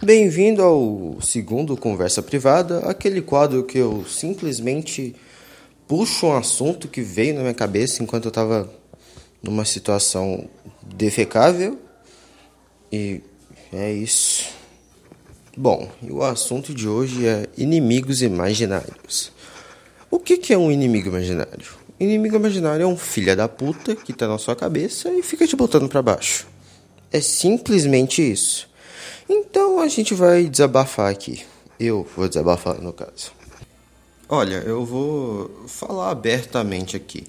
Bem-vindo ao segundo Conversa Privada, aquele quadro que eu simplesmente puxo um assunto que veio na minha cabeça enquanto eu estava numa situação defecável. E é isso. Bom, o assunto de hoje é inimigos imaginários. O que, que é um inimigo imaginário? Inimigo imaginário é um filho da puta que tá na sua cabeça e fica te botando para baixo. É simplesmente isso. Então a gente vai desabafar aqui. Eu vou desabafar no caso. Olha, eu vou falar abertamente aqui.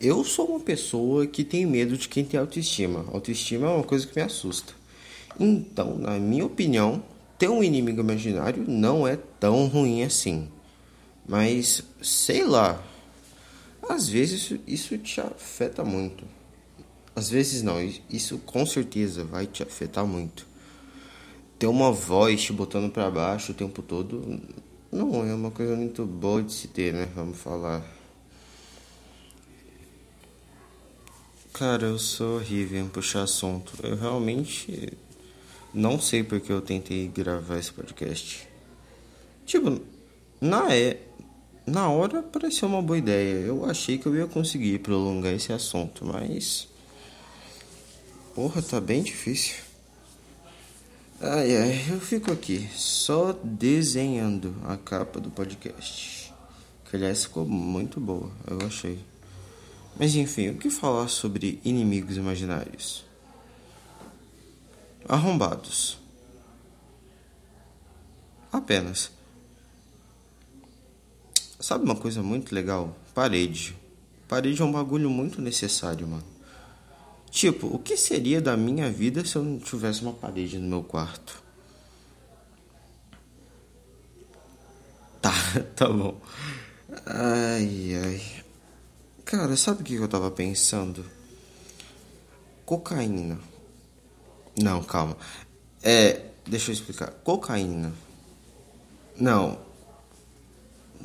Eu sou uma pessoa que tem medo de quem tem autoestima. Autoestima é uma coisa que me assusta. Então, na minha opinião, ter um inimigo imaginário não é tão ruim assim. Mas, sei lá, às vezes isso, isso te afeta muito. Às vezes não, isso com certeza vai te afetar muito. Ter uma voz te botando para baixo o tempo todo não é uma coisa muito boa de se ter, né? Vamos falar. Cara, eu sou horrível em puxar assunto. Eu realmente não sei porque eu tentei gravar esse podcast. Tipo, na, é, na hora pareceu uma boa ideia. Eu achei que eu ia conseguir prolongar esse assunto, mas. Porra, tá bem difícil. Ai ai, eu fico aqui só desenhando a capa do podcast. Que aliás ficou muito boa, eu achei. Mas enfim, o que falar sobre inimigos imaginários? arrombados. Apenas. Sabe uma coisa muito legal? Parede. Parede é um bagulho muito necessário, mano. Tipo, o que seria da minha vida se eu não tivesse uma parede no meu quarto? Tá, tá bom. Ai, ai. Cara, sabe o que eu tava pensando? Cocaína. Não, calma. É, deixa eu explicar. Cocaína. Não.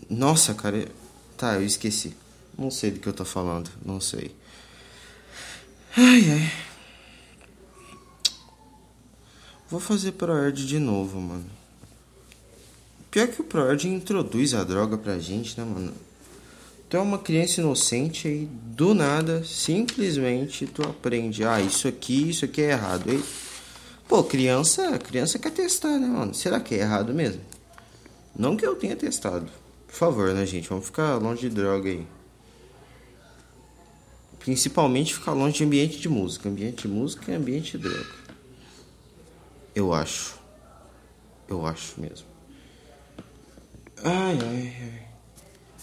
Nossa, cara. Tá, eu esqueci. Não sei do que eu tô falando. Não sei. Ai, ai. Vou fazer ProErd de novo, mano. Pior que o ProErd introduz a droga pra gente, né, mano? Tu é uma criança inocente e do nada, simplesmente tu aprende, ah, isso aqui, isso aqui é errado. E, pô, criança, criança quer testar, né, mano? Será que é errado mesmo? Não que eu tenha testado. Por favor, né, gente? Vamos ficar longe de droga aí. Principalmente ficar longe de ambiente de música. Ambiente de música é ambiente de droga. Eu acho. Eu acho mesmo. Ai, ai, ai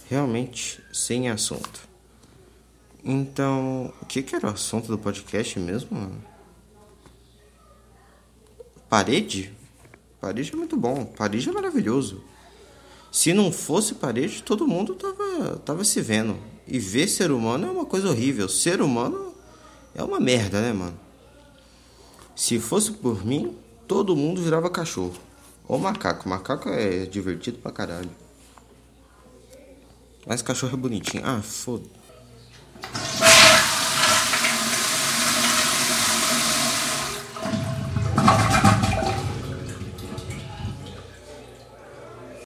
realmente sem assunto. Então, o que, que era o assunto do podcast mesmo? Parede? Parede é muito bom, parede é maravilhoso. Se não fosse parede, todo mundo tava, tava se vendo. E ver ser humano é uma coisa horrível. Ser humano é uma merda, né, mano? Se fosse por mim, todo mundo virava cachorro. Ou macaco. Macaco é divertido pra caralho. Mas cachorro é bonitinho. Ah, foda.